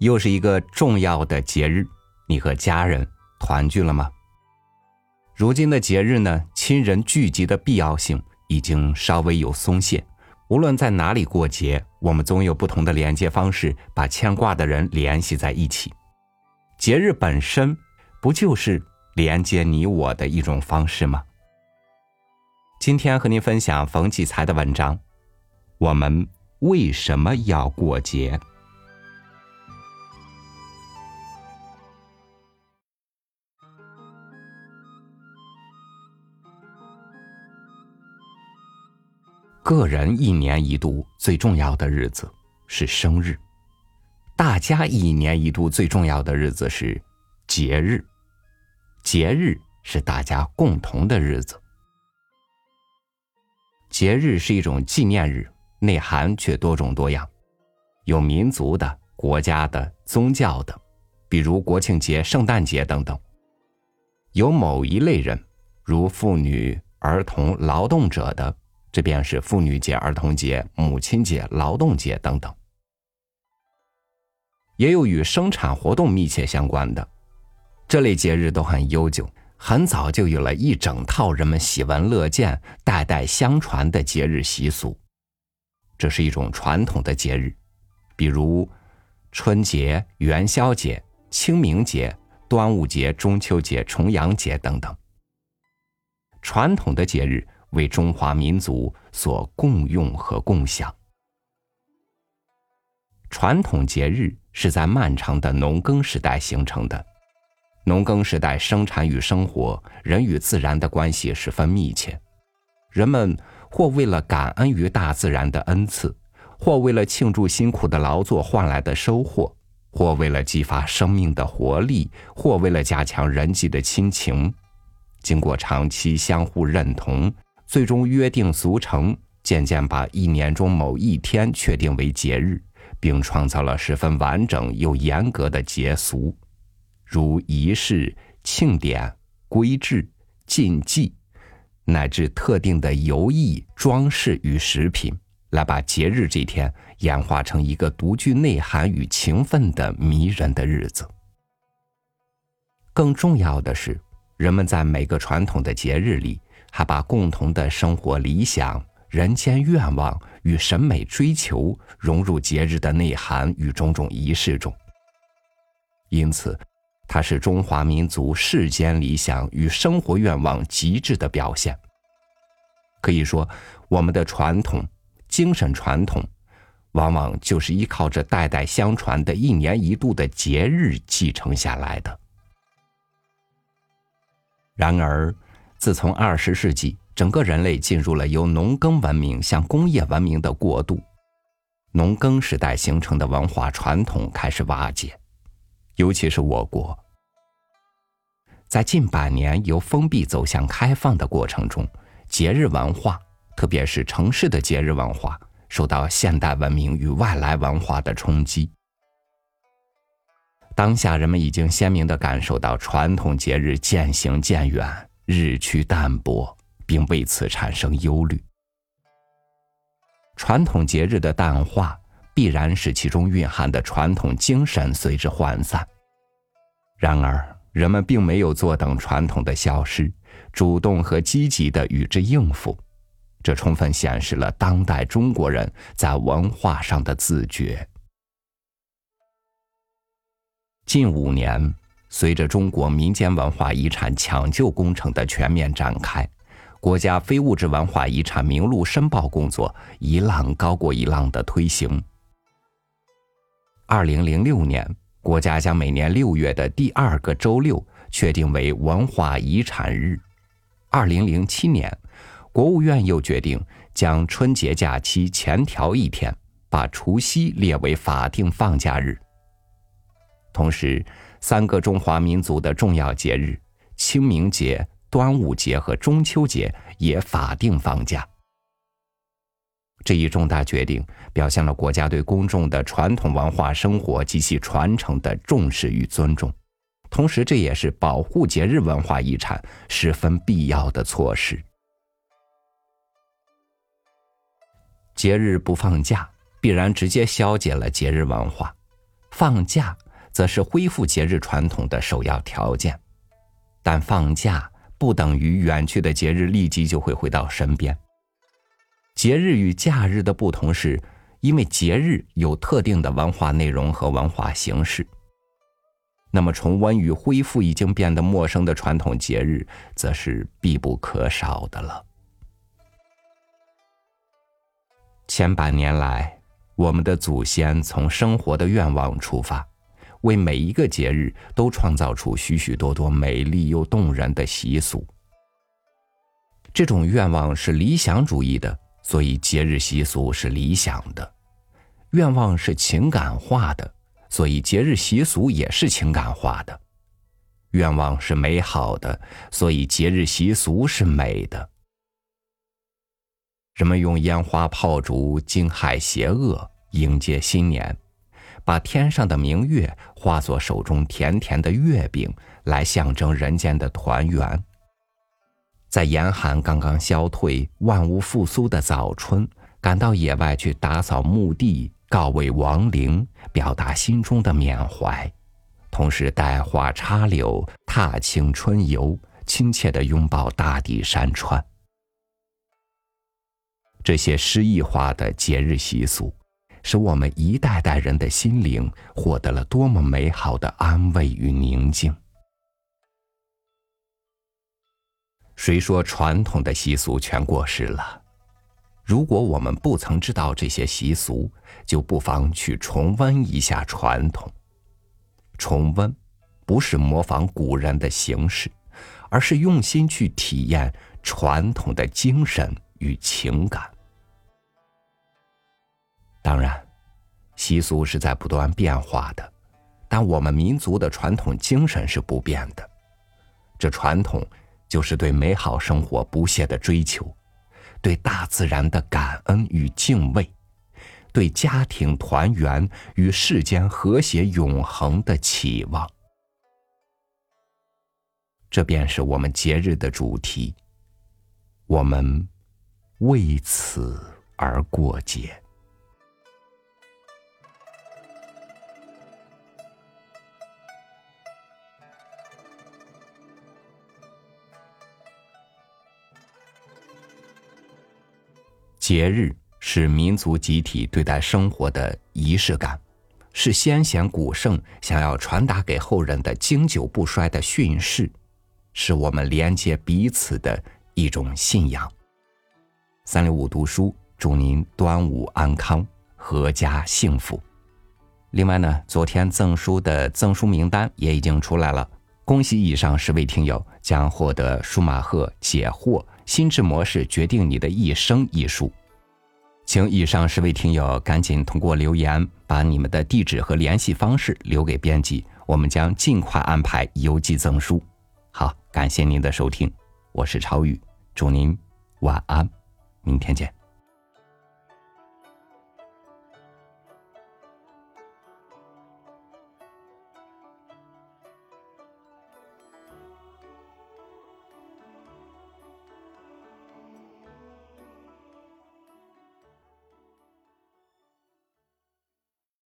又是一个重要的节日，你和家人团聚了吗？如今的节日呢，亲人聚集的必要性已经稍微有松懈。无论在哪里过节，我们总有不同的连接方式，把牵挂的人联系在一起。节日本身，不就是连接你我的一种方式吗？今天和您分享冯骥才的文章。我们为什么要过节？个人一年一度最重要的日子是生日，大家一年一度最重要的日子是节日。节日是大家共同的日子。节日是一种纪念日，内涵却多种多样，有民族的、国家的、宗教的，比如国庆节、圣诞节等等；有某一类人，如妇女、儿童、劳动者的，这便是妇女节、儿童节、母亲节、劳动节等等；也有与生产活动密切相关的，这类节日都很悠久。很早就有了一整套人们喜闻乐见、代代相传的节日习俗，这是一种传统的节日，比如春节、元宵节、清明节、端午节、中秋节、重阳节等等。传统的节日为中华民族所共用和共享。传统节日是在漫长的农耕时代形成的。农耕时代，生产与生活、人与自然的关系十分密切。人们或为了感恩于大自然的恩赐，或为了庆祝辛苦的劳作换来的收获，或为了激发生命的活力，或为了加强人际的亲情。经过长期相互认同，最终约定俗成，渐渐把一年中某一天确定为节日，并创造了十分完整又严格的节俗。如仪式、庆典、规制、禁忌，乃至特定的游艺、装饰与食品，来把节日这天演化成一个独具内涵与情分的迷人的日子。更重要的是，人们在每个传统的节日里，还把共同的生活理想、人间愿望与审美追求融入节日的内涵与种种仪式中。因此。它是中华民族世间理想与生活愿望极致的表现。可以说，我们的传统精神传统，往往就是依靠着代代相传的一年一度的节日继承下来的。然而，自从二十世纪，整个人类进入了由农耕文明向工业文明的过渡，农耕时代形成的文化传统开始瓦解。尤其是我国，在近百年由封闭走向开放的过程中，节日文化，特别是城市的节日文化，受到现代文明与外来文化的冲击。当下，人们已经鲜明的感受到传统节日渐行渐远、日趋淡薄，并为此产生忧虑。传统节日的淡化。必然使其中蕴含的传统精神随之涣散。然而，人们并没有坐等传统的消失，主动和积极的与之应付，这充分显示了当代中国人在文化上的自觉。近五年，随着中国民间文化遗产抢救工程的全面展开，国家非物质文化遗产名录申报工作一浪高过一浪的推行。二零零六年，国家将每年六月的第二个周六确定为文化遗产日。二零零七年，国务院又决定将春节假期前调一天，把除夕列为法定放假日。同时，三个中华民族的重要节日——清明节、端午节和中秋节也法定放假。这一重大决定表现了国家对公众的传统文化生活及其传承的重视与尊重，同时这也是保护节日文化遗产十分必要的措施。节日不放假，必然直接消解了节日文化；放假则是恢复节日传统的首要条件。但放假不等于远去的节日立即就会回到身边。节日与假日的不同是，因为节日有特定的文化内容和文化形式。那么，重温与恢复已经变得陌生的传统节日，则是必不可少的了。千百年来，我们的祖先从生活的愿望出发，为每一个节日都创造出许许多多美丽又动人的习俗。这种愿望是理想主义的，所以节日习俗是理想的；愿望是情感化的。所以，节日习俗也是情感化的；愿望是美好的，所以节日习俗是美的。人们用烟花炮竹惊骇邪恶，迎接新年，把天上的明月化作手中甜甜的月饼，来象征人间的团圆。在严寒刚刚消退、万物复苏的早春，赶到野外去打扫墓地。告慰亡灵，表达心中的缅怀，同时带花插柳，踏青春游，亲切的拥抱大地山川。这些诗意化的节日习俗，使我们一代代人的心灵获得了多么美好的安慰与宁静。谁说传统的习俗全过时了？如果我们不曾知道这些习俗，就不妨去重温一下传统。重温，不是模仿古人的形式，而是用心去体验传统的精神与情感。当然，习俗是在不断变化的，但我们民族的传统精神是不变的。这传统，就是对美好生活不懈的追求。对大自然的感恩与敬畏，对家庭团圆与世间和谐永恒的期望，这便是我们节日的主题。我们为此而过节。节日是民族集体对待生活的仪式感，是先贤古圣想要传达给后人的经久不衰的训示，是我们连接彼此的一种信仰。三六五读书祝您端午安康，阖家幸福。另外呢，昨天赠书的赠书名单也已经出来了，恭喜以上十位听友将获得舒马赫解惑心智模式决定你的一生一书。请以上十位听友赶紧通过留言把你们的地址和联系方式留给编辑，我们将尽快安排邮寄赠书。好，感谢您的收听，我是超宇，祝您晚安，明天见。